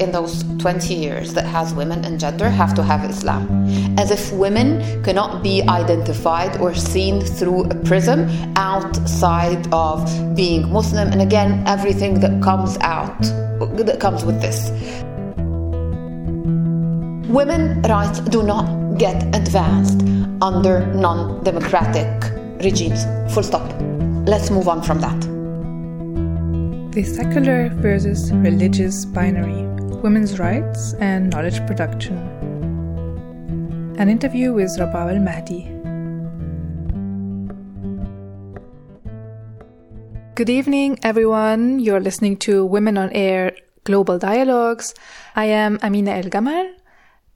in those 20 years that has women and gender have to have Islam. As if women cannot be identified or seen through a prism outside of being Muslim, and again, everything that comes out, that comes with this. Women rights do not get advanced under non democratic regimes. Full stop. Let's move on from that. The secular versus religious binary, women's rights and knowledge production. An interview with Rabab El Mahdi. Good evening, everyone. You're listening to Women on Air Global Dialogues. I am Amina El Gamal,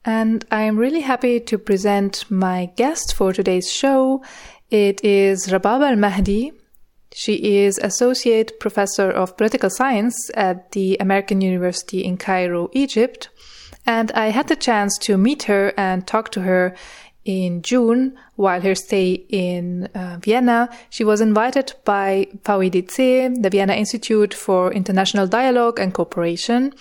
and I am really happy to present my guest for today's show. It is Rabab El Mahdi, she is Associate Professor of Political Science at the American University in Cairo, Egypt. And I had the chance to meet her and talk to her in June while her stay in uh, Vienna. She was invited by VIDC, the Vienna Institute for International Dialogue and Cooperation.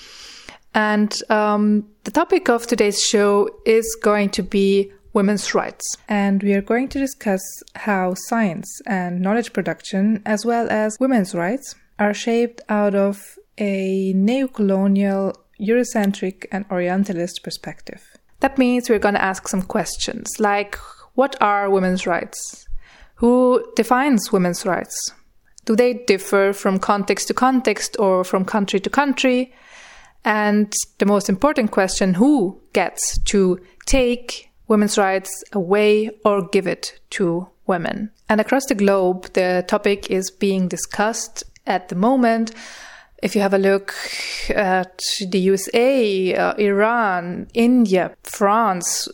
And um, the topic of today's show is going to be women's rights. And we are going to discuss how science and knowledge production, as well as women's rights, are shaped out of a neo-colonial, Eurocentric, and Orientalist perspective. That means we're going to ask some questions like what are women's rights? Who defines women's rights? Do they differ from context to context or from country to country? And the most important question who gets to take women's rights away or give it to women. And across the globe, the topic is being discussed at the moment. If you have a look at the USA, uh, Iran, India, France,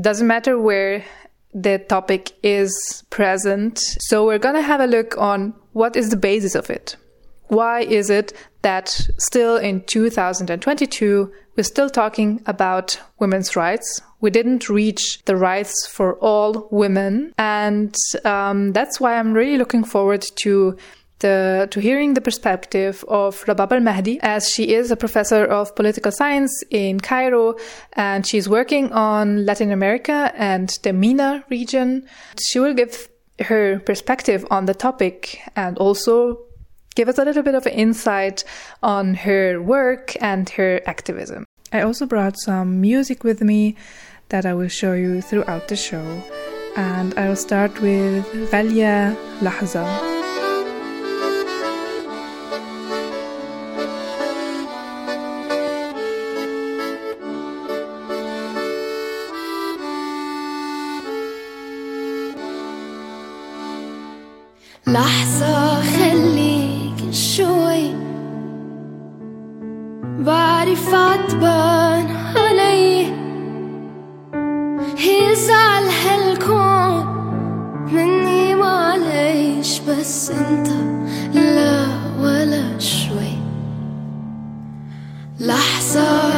doesn't matter where the topic is present. So we're going to have a look on what is the basis of it. Why is it that still in 2022 we're still talking about women's rights. We didn't reach the rights for all women. And um, that's why I'm really looking forward to the, to hearing the perspective of Rabab El Mahdi, as she is a professor of political science in Cairo, and she's working on Latin America and the MENA region. She will give her perspective on the topic and also give us a little bit of insight on her work and her activism. I also brought some music with me that I will show you throughout the show. And I will start with Ghalia Lahza. عتبان علي يزعل هالكون مني معليش بس انت لا ولا شوي. لحظة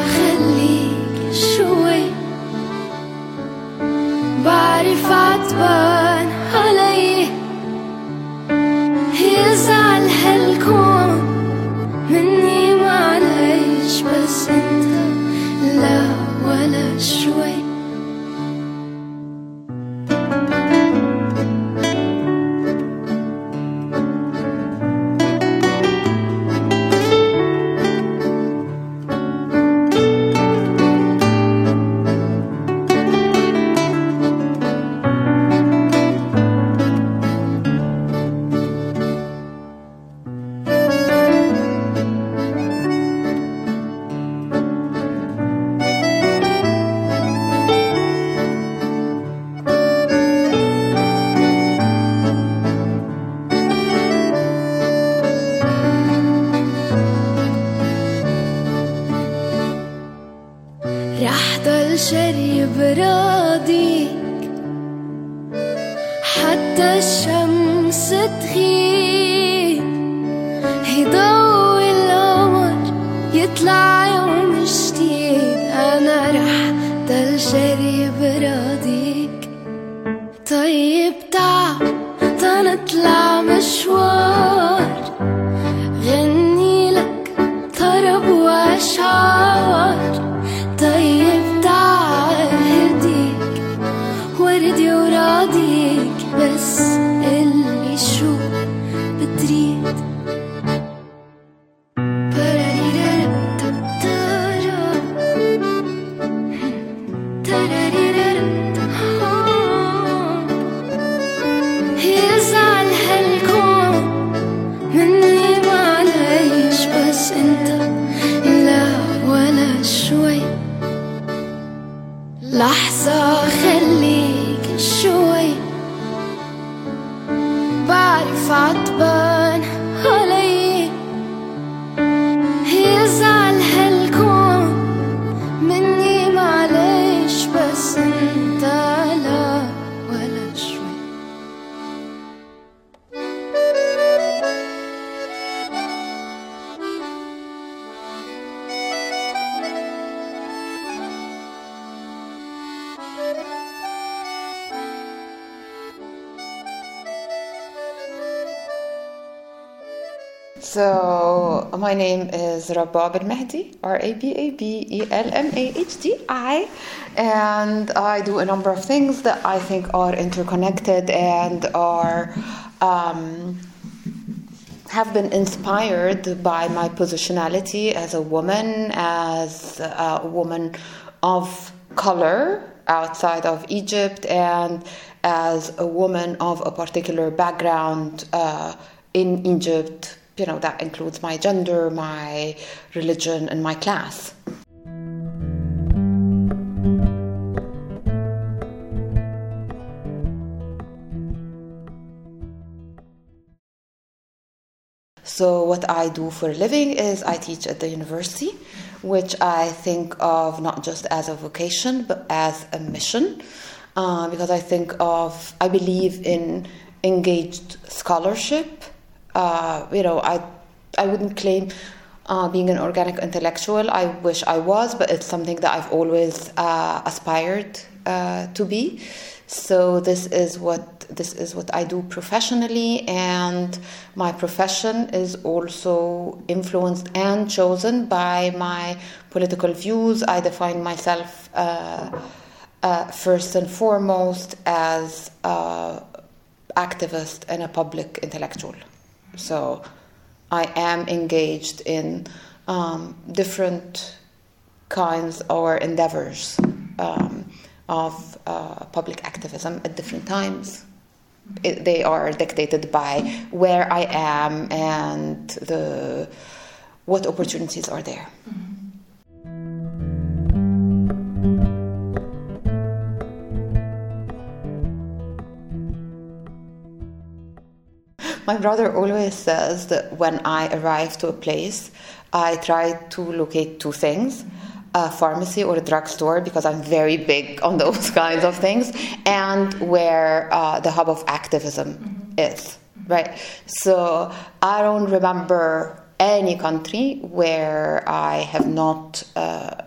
name is Rabab El Mahdi, R A B A B E L M A H D I, and I do a number of things that I think are interconnected and are. Um, have been inspired by my positionality as a woman, as a woman of color outside of Egypt, and as a woman of a particular background uh, in Egypt. You know, that includes my gender, my religion, and my class. So, what I do for a living is I teach at the university, which I think of not just as a vocation but as a mission, uh, because I think of, I believe in engaged scholarship. Uh, you know, I, I wouldn't claim uh, being an organic intellectual. I wish I was, but it's something that I've always uh, aspired uh, to be. So this is what this is what I do professionally, and my profession is also influenced and chosen by my political views. I define myself uh, uh, first and foremost as an activist and a public intellectual. So I am engaged in um, different kinds or endeavors um, of uh, public activism at different times. It, they are dictated by where I am and the what opportunities are there. My brother always says that when I arrive to a place, I try to locate two things a pharmacy or a drugstore because I'm very big on those kinds of things, and where uh, the hub of activism is, right? So I don't remember any country where I have not, uh,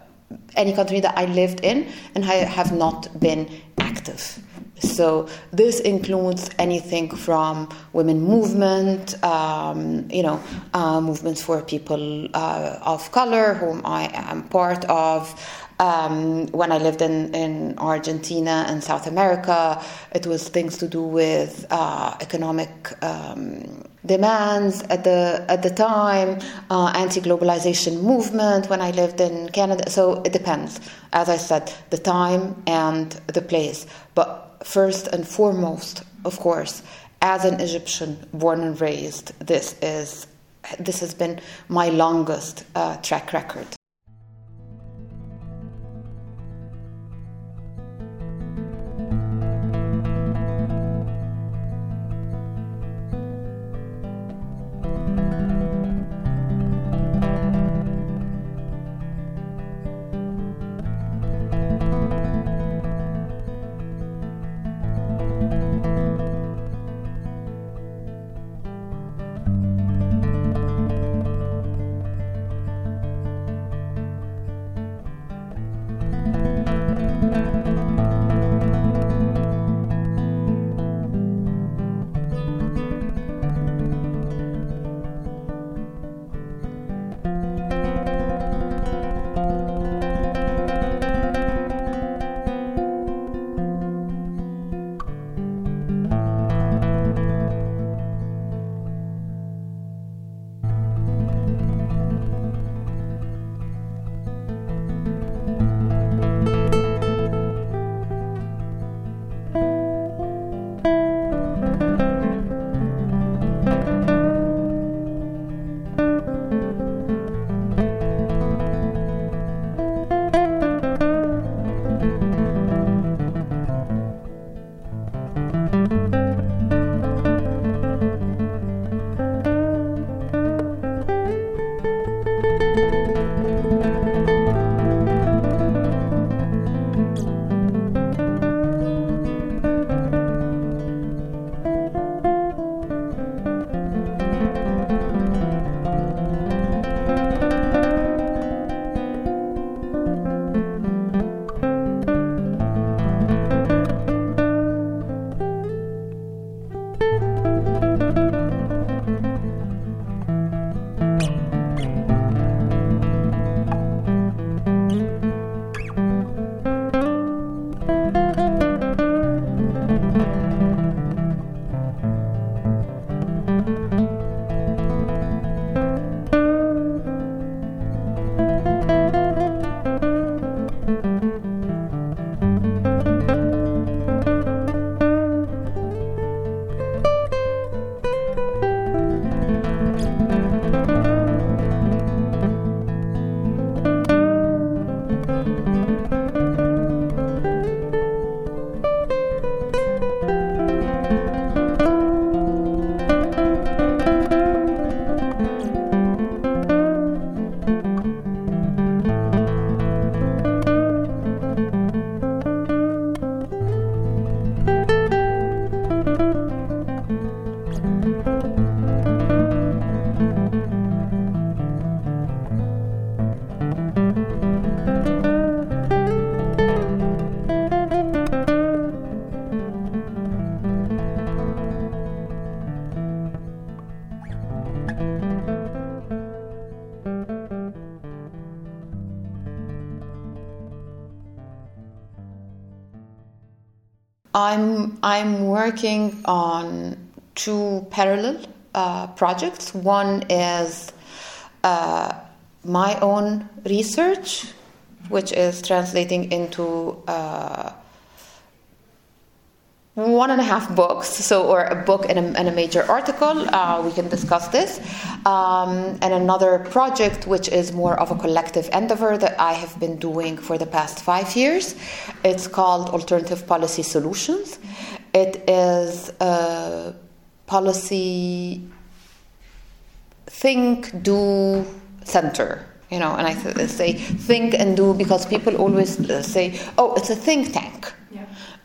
any country that I lived in and I have not been active. So this includes anything from women movement, um, you know, uh, movements for people uh, of color, whom I am part of. Um, when I lived in, in Argentina and South America, it was things to do with uh, economic um, demands at the at the time, uh, anti-globalization movement when I lived in Canada. So it depends, as I said, the time and the place. But first and foremost, of course, as an Egyptian born and raised, this is this has been my longest uh, track record. Working on two parallel uh, projects. One is uh, my own research, which is translating into uh, one and a half books, so or a book and a, and a major article. Uh, we can discuss this, um, and another project which is more of a collective endeavor that I have been doing for the past five years. It's called Alternative Policy Solutions. It is a policy think, do, center. You know, and I th- say think and do because people always say, "Oh, it's a think tank."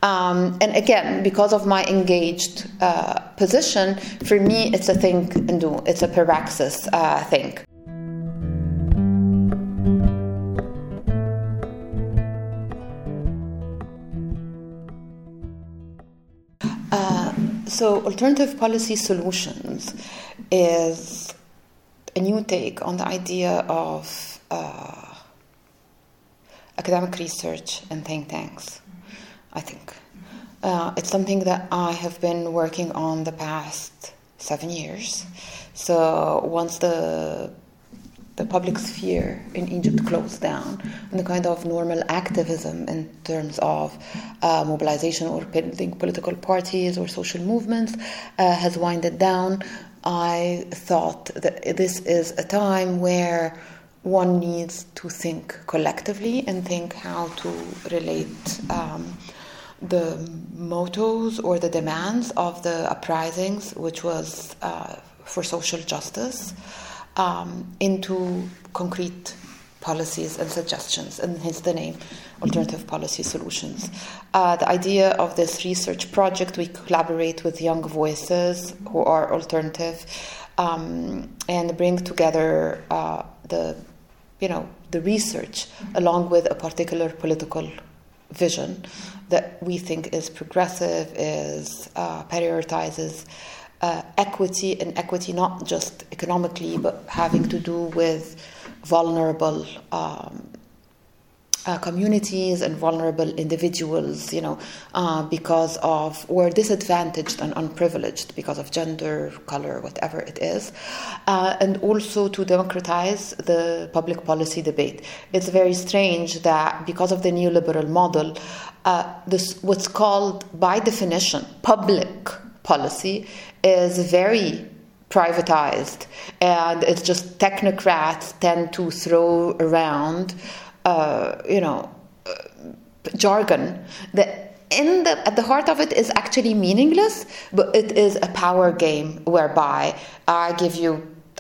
Um, and again, because of my engaged uh, position, for me, it's a think and do. It's a praxis uh, think. So, alternative policy solutions is a new take on the idea of uh, academic research and think tanks. I think. Uh, it's something that I have been working on the past seven years. So once the the public sphere in Egypt closed down, and the kind of normal activism in terms of uh, mobilization or building political parties or social movements uh, has winded down, I thought that this is a time where one needs to think collectively and think how to relate. Um, the mottos or the demands of the uprisings, which was uh, for social justice, um, into concrete policies and suggestions, and hence the name Alternative Policy Solutions. Uh, the idea of this research project, we collaborate with young voices who are alternative um, and bring together uh, the, you know, the research along with a particular political vision that we think is progressive, is uh, prioritizes uh, equity and equity not just economically, but having to do with vulnerable um, uh, communities and vulnerable individuals, you know, uh, because of, or disadvantaged and unprivileged because of gender, color, whatever it is, uh, and also to democratize the public policy debate. It's very strange that because of the neoliberal model, uh, this what's called by definition public policy is very privatized and it's just technocrats tend to throw around uh, you know, uh, jargon that in the at the heart of it is actually meaningless, but it is a power game whereby I give you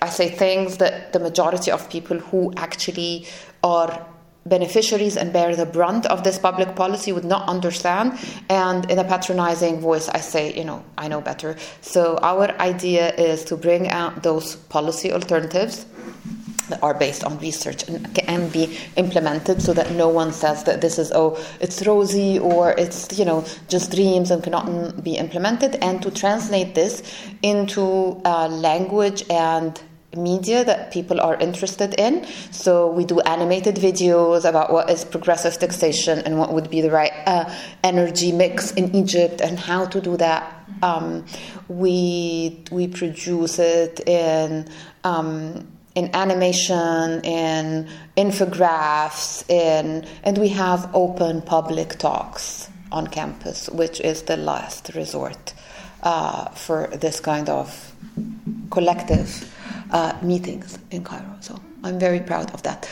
I say things that the majority of people who actually are beneficiaries and bear the brunt of this public policy would not understand. And in a patronizing voice, I say, you know, I know better. So our idea is to bring out those policy alternatives that are based on research and can be implemented so that no one says that this is oh it's rosy or it's you know just dreams and cannot be implemented and to translate this into uh, language and media that people are interested in. So we do animated videos about what is progressive taxation and what would be the right uh, energy mix in Egypt and how to do that. Um, we we produce it in. Um, in animation, in infographics, in and we have open public talks on campus, which is the last resort uh, for this kind of collective uh, meetings in Cairo. So I'm very proud of that.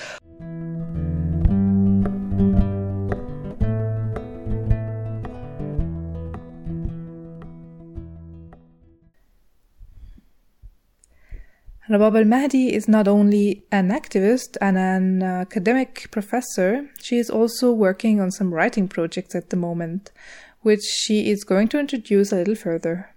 Rabab El Mahdi is not only an activist and an academic professor, she is also working on some writing projects at the moment, which she is going to introduce a little further.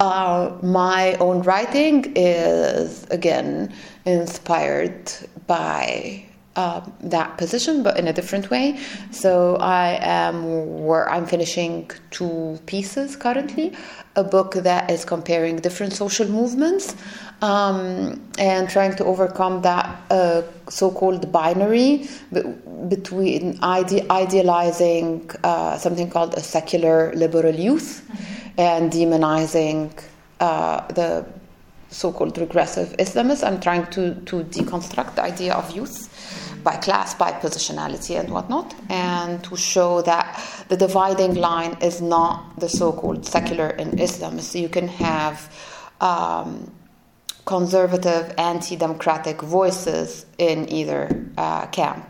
Uh, my own writing is again inspired by uh, that position, but in a different way. So I am where I'm finishing two pieces currently, a book that is comparing different social movements um, and trying to overcome that uh, so-called binary be- between ide- idealizing uh, something called a secular liberal youth and demonizing uh, the so-called regressive Islamists. I'm trying to, to deconstruct the idea of youth by class, by positionality, and whatnot, and to show that the dividing line is not the so-called secular in Islam. So You can have um, conservative, anti-democratic voices in either uh, camp.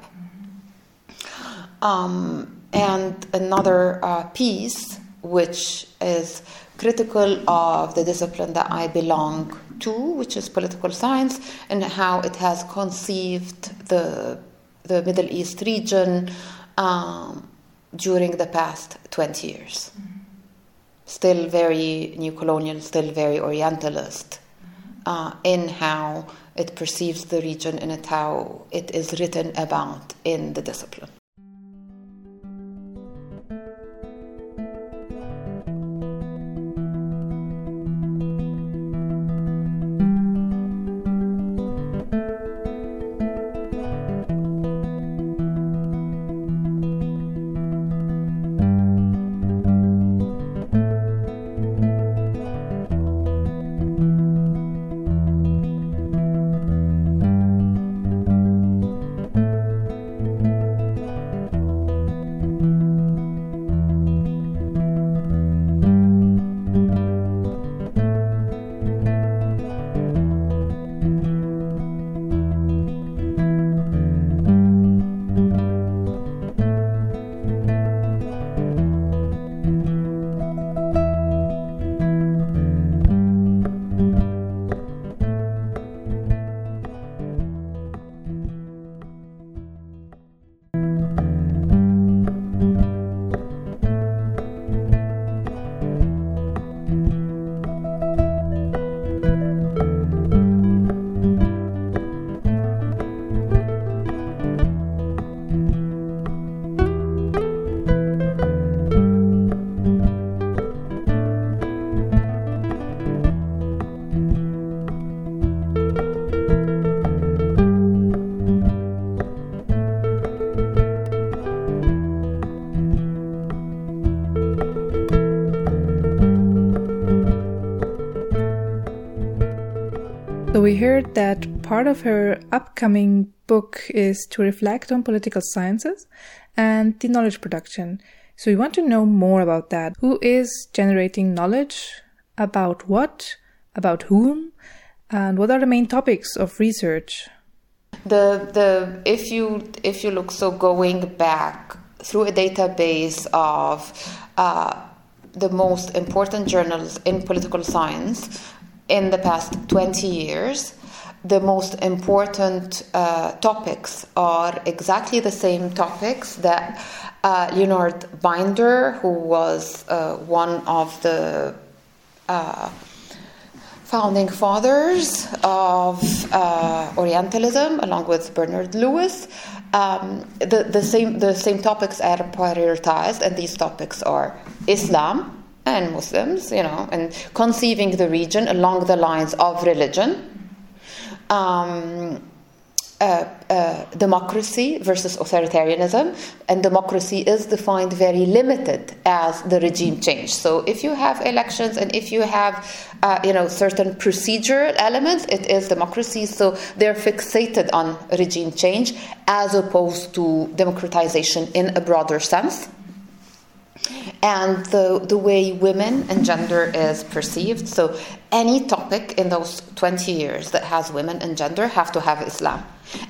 Um, and another uh, piece, which is critical of the discipline that I belong to, which is political science, and how it has conceived the, the Middle East region um, during the past 20 years. Still very neo-colonial, still very Orientalist uh, in how it perceives the region and how it is written about in the discipline. Heard that part of her upcoming book is to reflect on political sciences and the knowledge production. So we want to know more about that. Who is generating knowledge? About what? About whom? And what are the main topics of research? The the if you if you look so going back through a database of uh, the most important journals in political science in the past 20 years, the most important uh, topics are exactly the same topics that uh, Leonard Binder, who was uh, one of the uh, founding fathers of uh, Orientalism, along with Bernard Lewis, um, the, the, same, the same topics are prioritized, and these topics are Islam, and Muslims, you know, and conceiving the region along the lines of religion, um, uh, uh, democracy versus authoritarianism, and democracy is defined very limited as the regime change. So, if you have elections and if you have, uh, you know, certain procedural elements, it is democracy. So they're fixated on regime change as opposed to democratization in a broader sense and the, the way women and gender is perceived. So, any topic in those 20 years that has women and gender have to have Islam.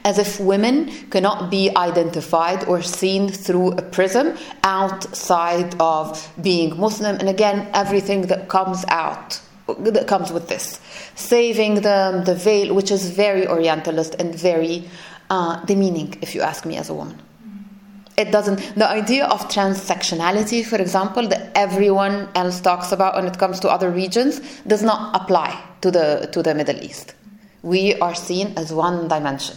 As if women cannot be identified or seen through a prism outside of being Muslim, and again, everything that comes out. That comes with this, saving them, the veil, which is very Orientalist and very uh, demeaning, if you ask me, as a woman it doesn't the idea of intersectionality for example that everyone else talks about when it comes to other regions does not apply to the to the middle east we are seen as one dimension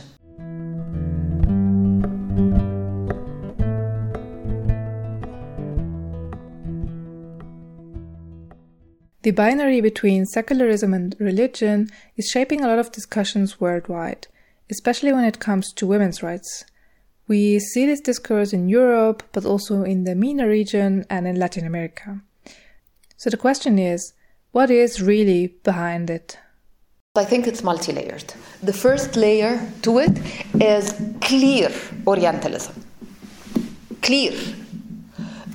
The binary between secularism and religion is shaping a lot of discussions worldwide, especially when it comes to women's rights. We see this discourse in Europe, but also in the MENA region and in Latin America. So the question is, what is really behind it? I think it's multi layered. The first layer to it is clear Orientalism. Clear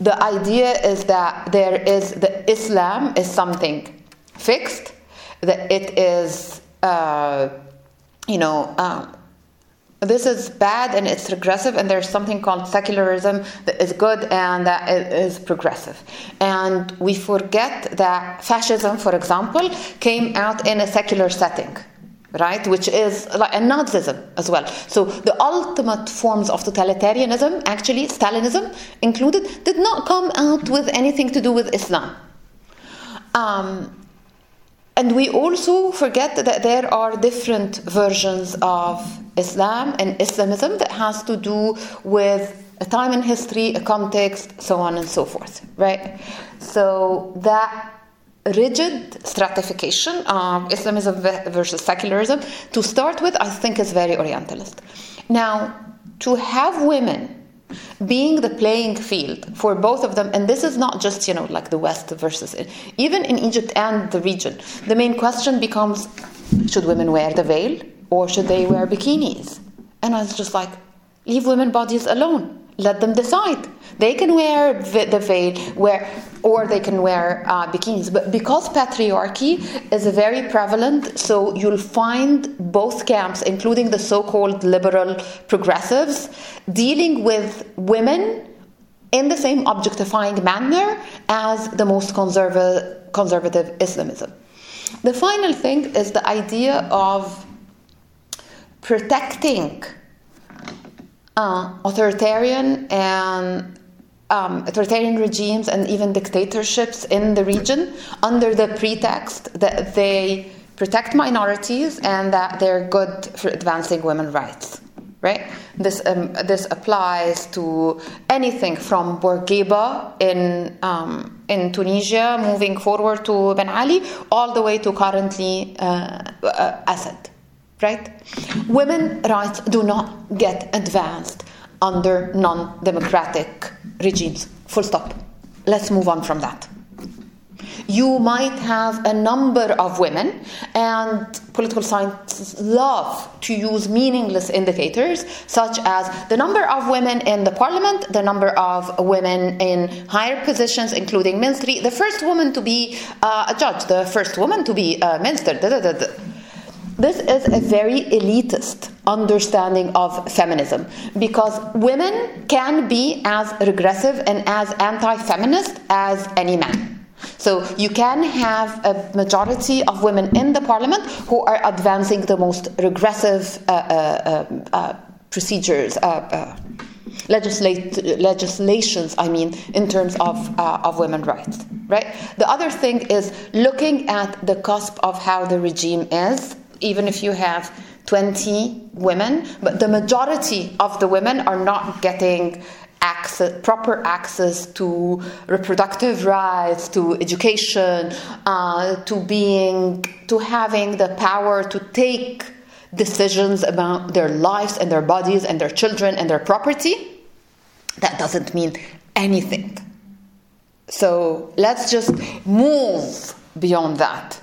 the idea is that there is the Islam is something fixed, that it is, uh, you know, um, this is bad and it's regressive, and there's something called secularism that is good and that is progressive. And we forget that fascism, for example, came out in a secular setting right which is like and nazism as well so the ultimate forms of totalitarianism actually stalinism included did not come out with anything to do with islam um, and we also forget that there are different versions of islam and islamism that has to do with a time in history a context so on and so forth right so that rigid stratification of Islamism versus secularism, to start with, I think is very Orientalist. Now, to have women being the playing field for both of them, and this is not just, you know, like the West versus, even in Egypt and the region, the main question becomes should women wear the veil or should they wear bikinis? And I was just like, leave women bodies alone let them decide. They can wear the veil, wear, or they can wear uh, bikinis. But because patriarchy is very prevalent, so you'll find both camps, including the so-called liberal progressives, dealing with women in the same objectifying manner as the most conserva- conservative Islamism. The final thing is the idea of protecting uh, authoritarian and um, authoritarian regimes and even dictatorships in the region under the pretext that they protect minorities and that they're good for advancing women's rights. Right? This um, this applies to anything from Bourguiba in um, in Tunisia, moving forward to Ben Ali, all the way to currently uh, uh, Assad right? Women rights do not get advanced under non democratic regimes. Full stop. Let's move on from that. You might have a number of women, and political scientists love to use meaningless indicators such as the number of women in the parliament, the number of women in higher positions, including ministry, the first woman to be uh, a judge, the first woman to be a minister. Da, da, da, this is a very elitist understanding of feminism because women can be as regressive and as anti feminist as any man. So you can have a majority of women in the parliament who are advancing the most regressive uh, uh, um, uh, procedures, uh, uh, legislate, legislations, I mean, in terms of, uh, of women's rights. Right? The other thing is looking at the cusp of how the regime is even if you have 20 women, but the majority of the women are not getting access, proper access to reproductive rights, to education, uh, to being, to having the power to take decisions about their lives and their bodies and their children and their property. That doesn't mean anything. So let's just move beyond that.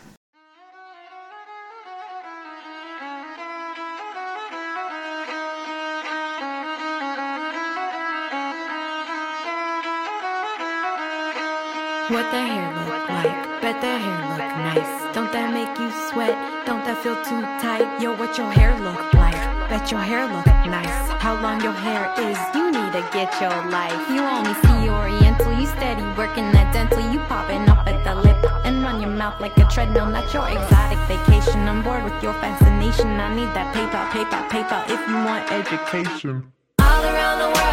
What the hair look like? Bet the hair look nice. Don't that make you sweat? Don't that feel too tight? Yo, what your hair look like? Bet your hair look nice. How long your hair is? You need to get your life. You only see Oriental. You steady working that dental. You popping up at the lip and run your mouth like a treadmill. Not your exotic vacation. I'm bored with your fascination. I need that paper, paper, paper. If you want education. All around the world,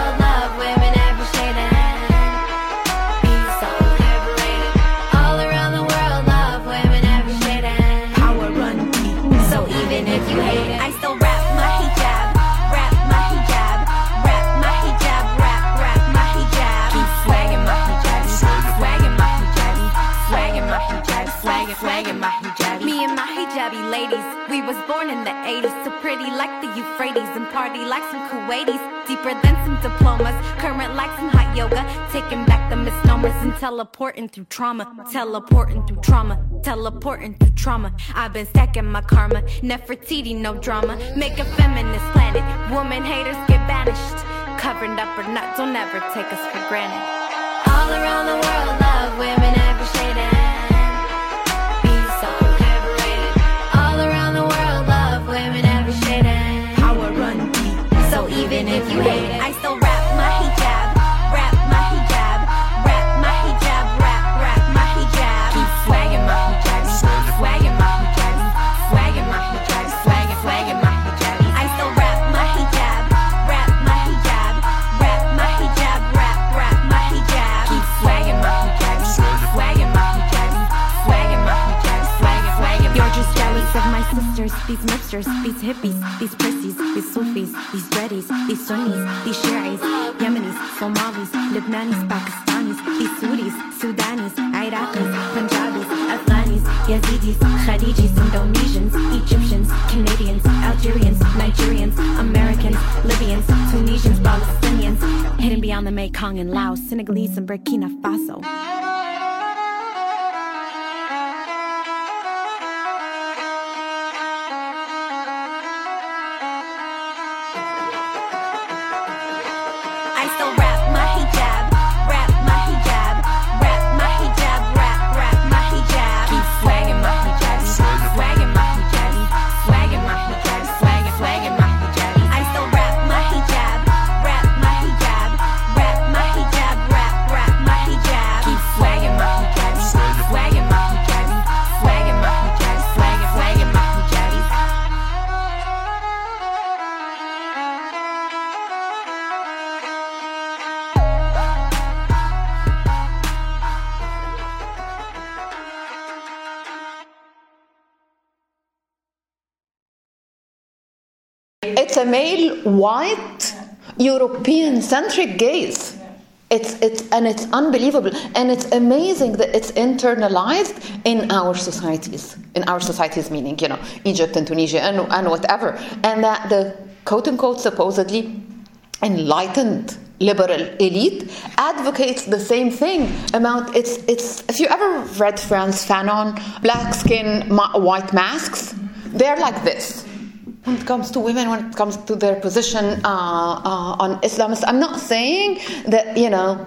ladies. We was born in the 80s, so pretty like the Euphrates and party like some Kuwaitis. Deeper than some diplomas, current like some hot yoga. Taking back the misnomers and teleporting through trauma, teleporting through trauma, teleporting through trauma. I've been stacking my karma, Nefertiti, no drama. Make a feminist planet, woman haters get banished. Covering up or not, don't ever take us for granted. All around the world. It's a male, white, European centric gaze. It's, it's, and it's unbelievable. And it's amazing that it's internalized in our societies. In our societies, meaning, you know, Egypt and Tunisia and, and whatever. And that the quote unquote supposedly enlightened liberal elite advocates the same thing about it's it's if you ever read Frantz Fanon black skin ma- white masks they're like this when it comes to women, when it comes to their position uh, uh, on Islamists. I'm not saying that you know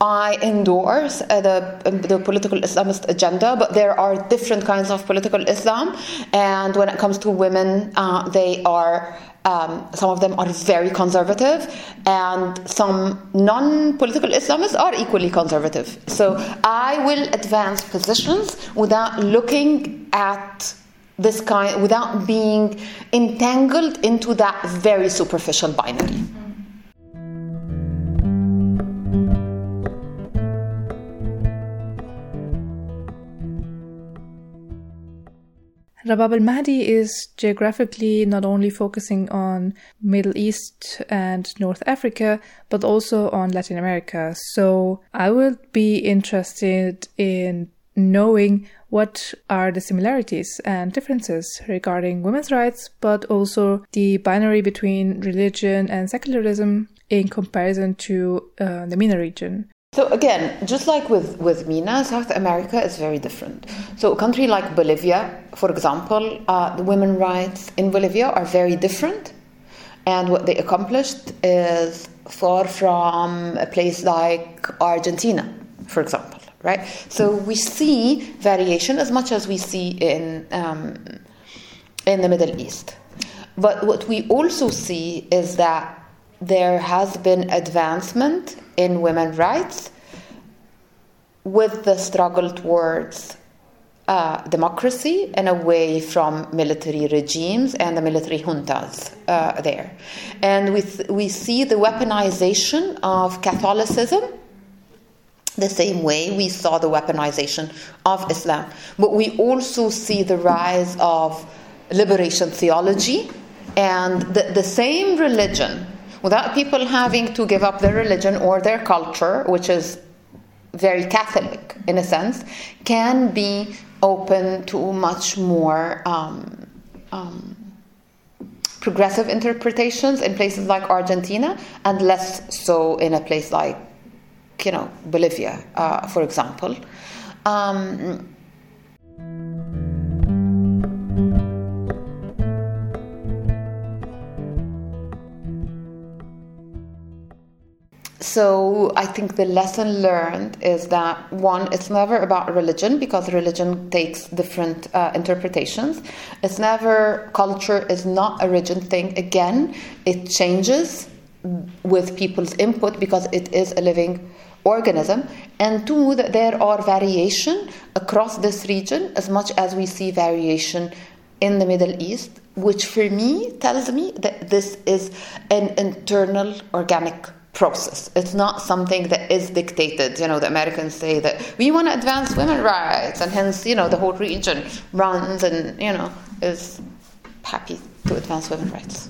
I endorse uh, the the political Islamist agenda, but there are different kinds of political Islam, and when it comes to women, uh, they are. Um, some of them are very conservative, and some non-political Islamists are equally conservative. So I will advance positions without looking at this kind without being entangled into that very superficial binary. Rabab El Mahdi is geographically not only focusing on Middle East and North Africa, but also on Latin America. So I would be interested in knowing what are the similarities and differences regarding women's rights, but also the binary between religion and secularism in comparison to uh, the MENA region. So again, just like with, with MENA, South America is very different. So a country like Bolivia, for example, uh, the women rights in Bolivia are very different. And what they accomplished is far from a place like Argentina, for example right? So we see variation as much as we see in um, in the Middle East. But what we also see is that there has been advancement in women's rights with the struggle towards uh, democracy and away from military regimes and the military juntas uh, there. And we, th- we see the weaponization of Catholicism the same way we saw the weaponization of Islam. But we also see the rise of liberation theology and the, the same religion, without people having to give up their religion or their culture, which is very Catholic in a sense, can be open to much more um, um, progressive interpretations in places like Argentina and less so in a place like, you know, Bolivia, uh, for example. Um, so I think the lesson learned is that one, it's never about religion because religion takes different uh, interpretations. It's never culture is not a rigid thing. Again, it changes with people's input because it is a living organism. And two, that there are variation across this region as much as we see variation in the Middle East, which for me tells me that this is an internal organic process. It's not something that is dictated. You know, the Americans say that we want to advance women's rights, and hence, you know, the whole region runs and, you know, is happy to advance women's rights.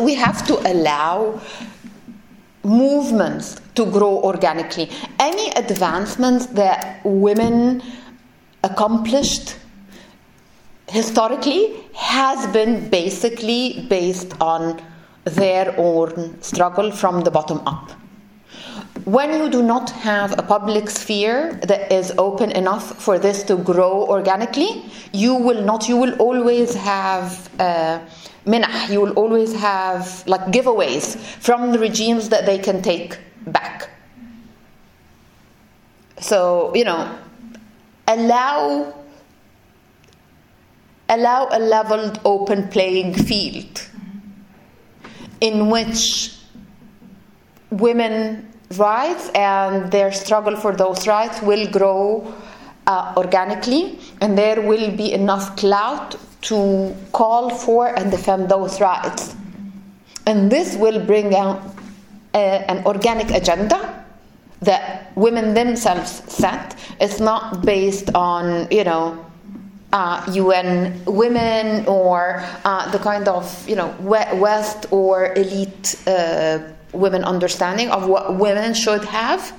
We have to allow movements to grow organically. Any advancements that women accomplished historically has been basically based on their own struggle from the bottom up when you do not have a public sphere that is open enough for this to grow organically, you will not, you will always have uh, minah, you will always have like giveaways from the regimes that they can take back. So, you know, allow allow a leveled open playing field in which women rights and their struggle for those rights will grow uh, organically. And there will be enough clout to call for and defend those rights. And this will bring out a, an organic agenda that women themselves set. It's not based on you know uh, UN women or uh, the kind of you know West or elite uh, women understanding of what women should have,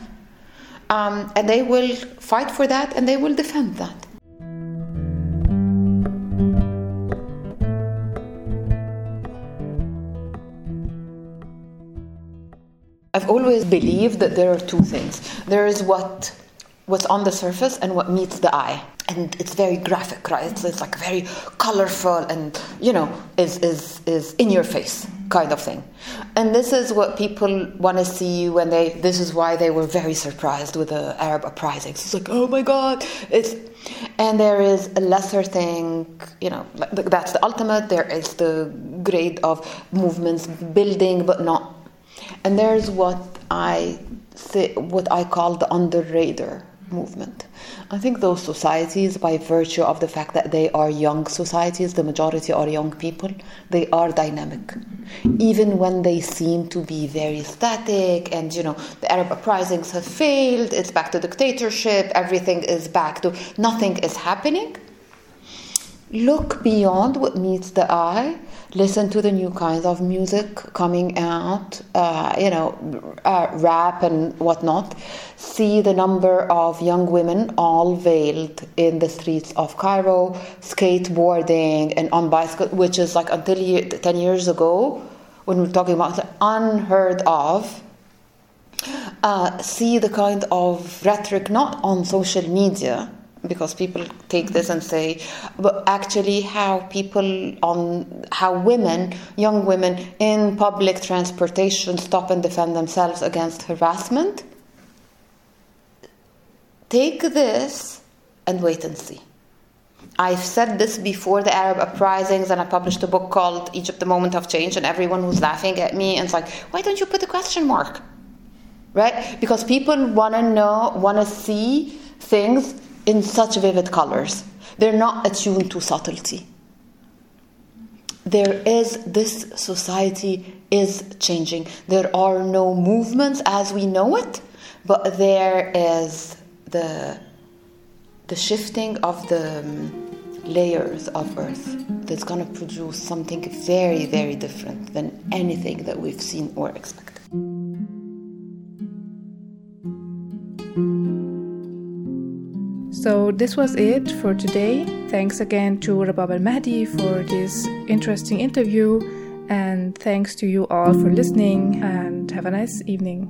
um, and they will fight for that and they will defend that. I've always believed that there are two things. There is what what's on the surface and what meets the eye. And it's very graphic right? It's, it's like a very colorful and you know is is is in your face kind of thing. And this is what people want to see when they this is why they were very surprised with the arab uprisings. It's like oh my god it's and there is a lesser thing you know that's the ultimate. There is the grade of movements building but not. And there's what i say, what i call the under-radar movement. I think those societies, by virtue of the fact that they are young societies, the majority are young people, they are dynamic. Even when they seem to be very static and, you know, the Arab uprisings have failed, it's back to dictatorship, everything is back to nothing is happening. Look beyond what meets the eye listen to the new kinds of music coming out, uh, you know, uh, rap and whatnot, see the number of young women all veiled in the streets of Cairo, skateboarding and on bicycle, which is like until 10 years ago, when we're talking about unheard of. Uh, see the kind of rhetoric not on social media because people take this and say but actually how people on how women young women in public transportation stop and defend themselves against harassment take this and wait and see I've said this before the Arab uprisings, and I published a book called Egypt: The Moment of Change, and everyone was laughing at me and it's like, why don't you put a question mark? Right? Because people want to know, want to see things in such vivid colors. They're not attuned to subtlety. There is, this society is changing. There are no movements as we know it, but there is the, the shifting of the um, layers of earth that's going to produce something very, very different than anything that we've seen or expected. So this was it for today. Thanks again to Rabab El Mahdi for this interesting interview, and thanks to you all for listening, and have a nice evening.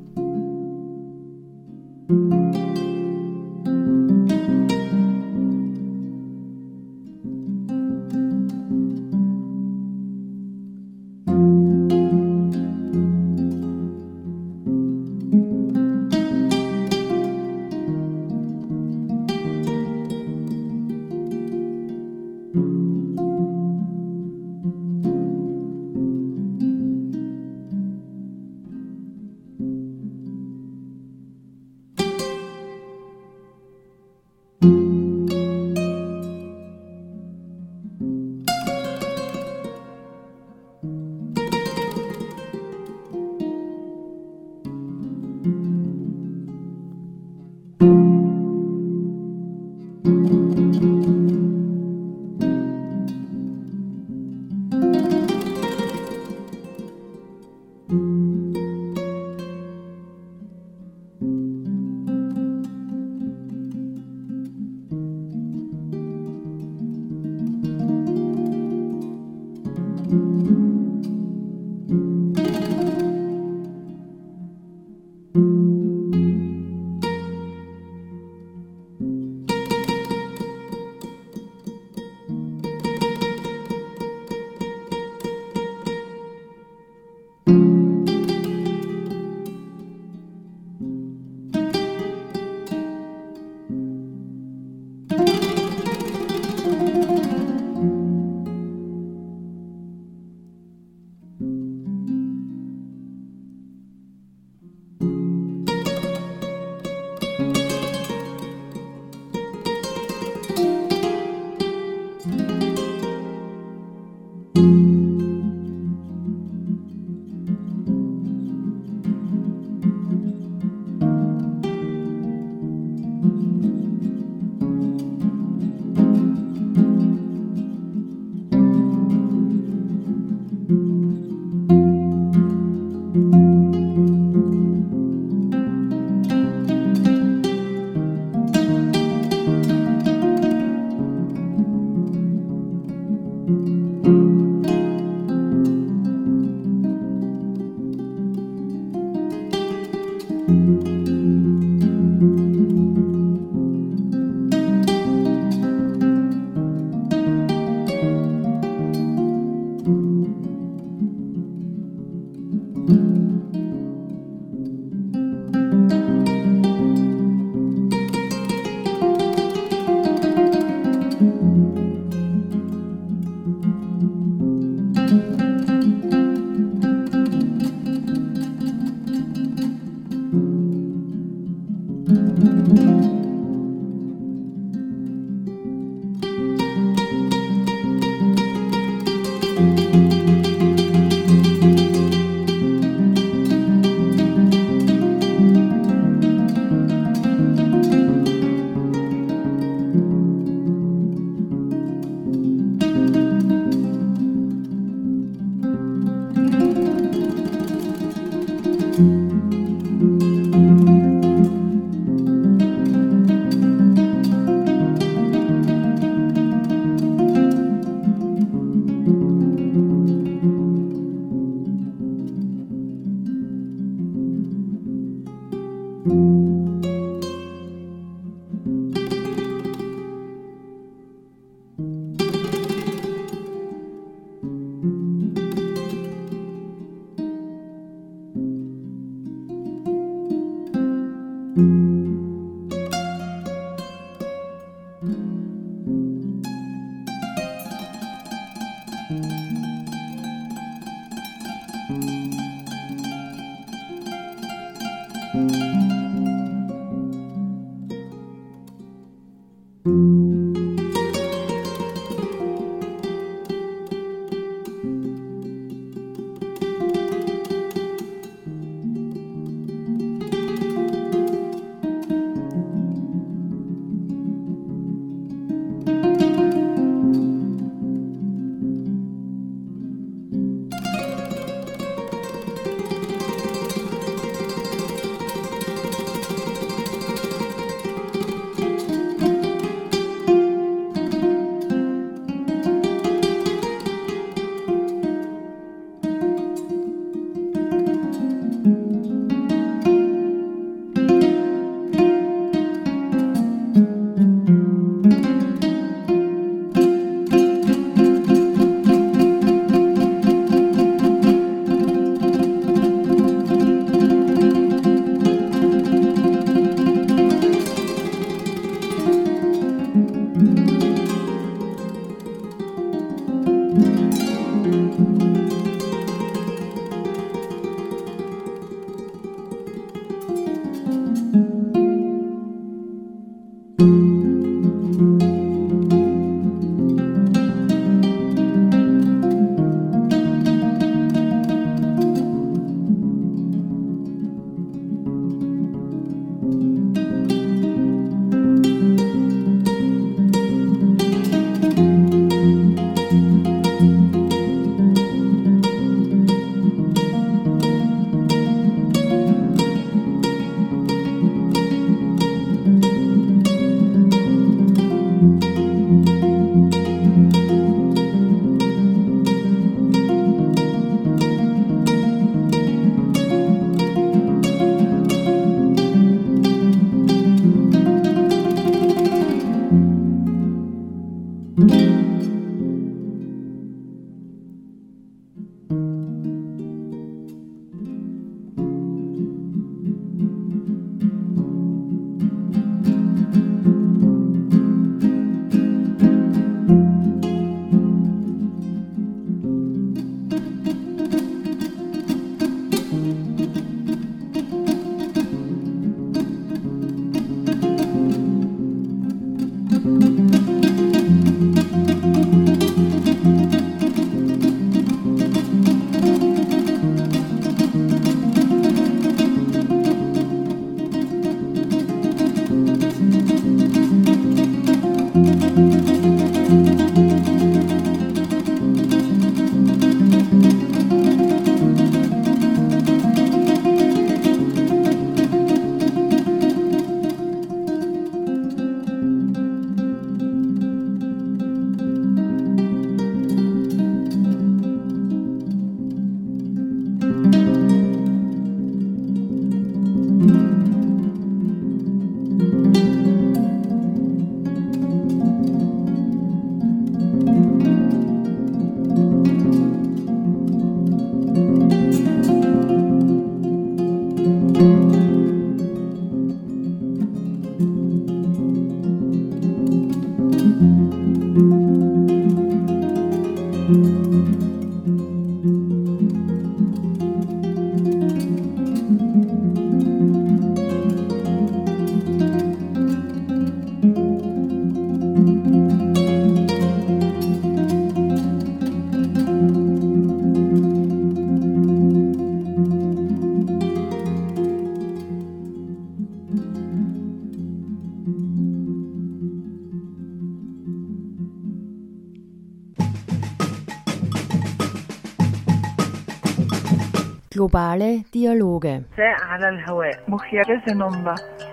Globale Dialoge.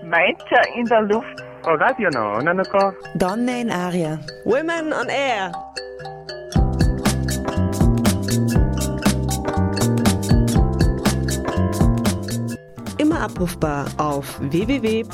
Meiter in der Luft. Donne in Aria. Women on Air. Immer abrufbar auf www.noso.at.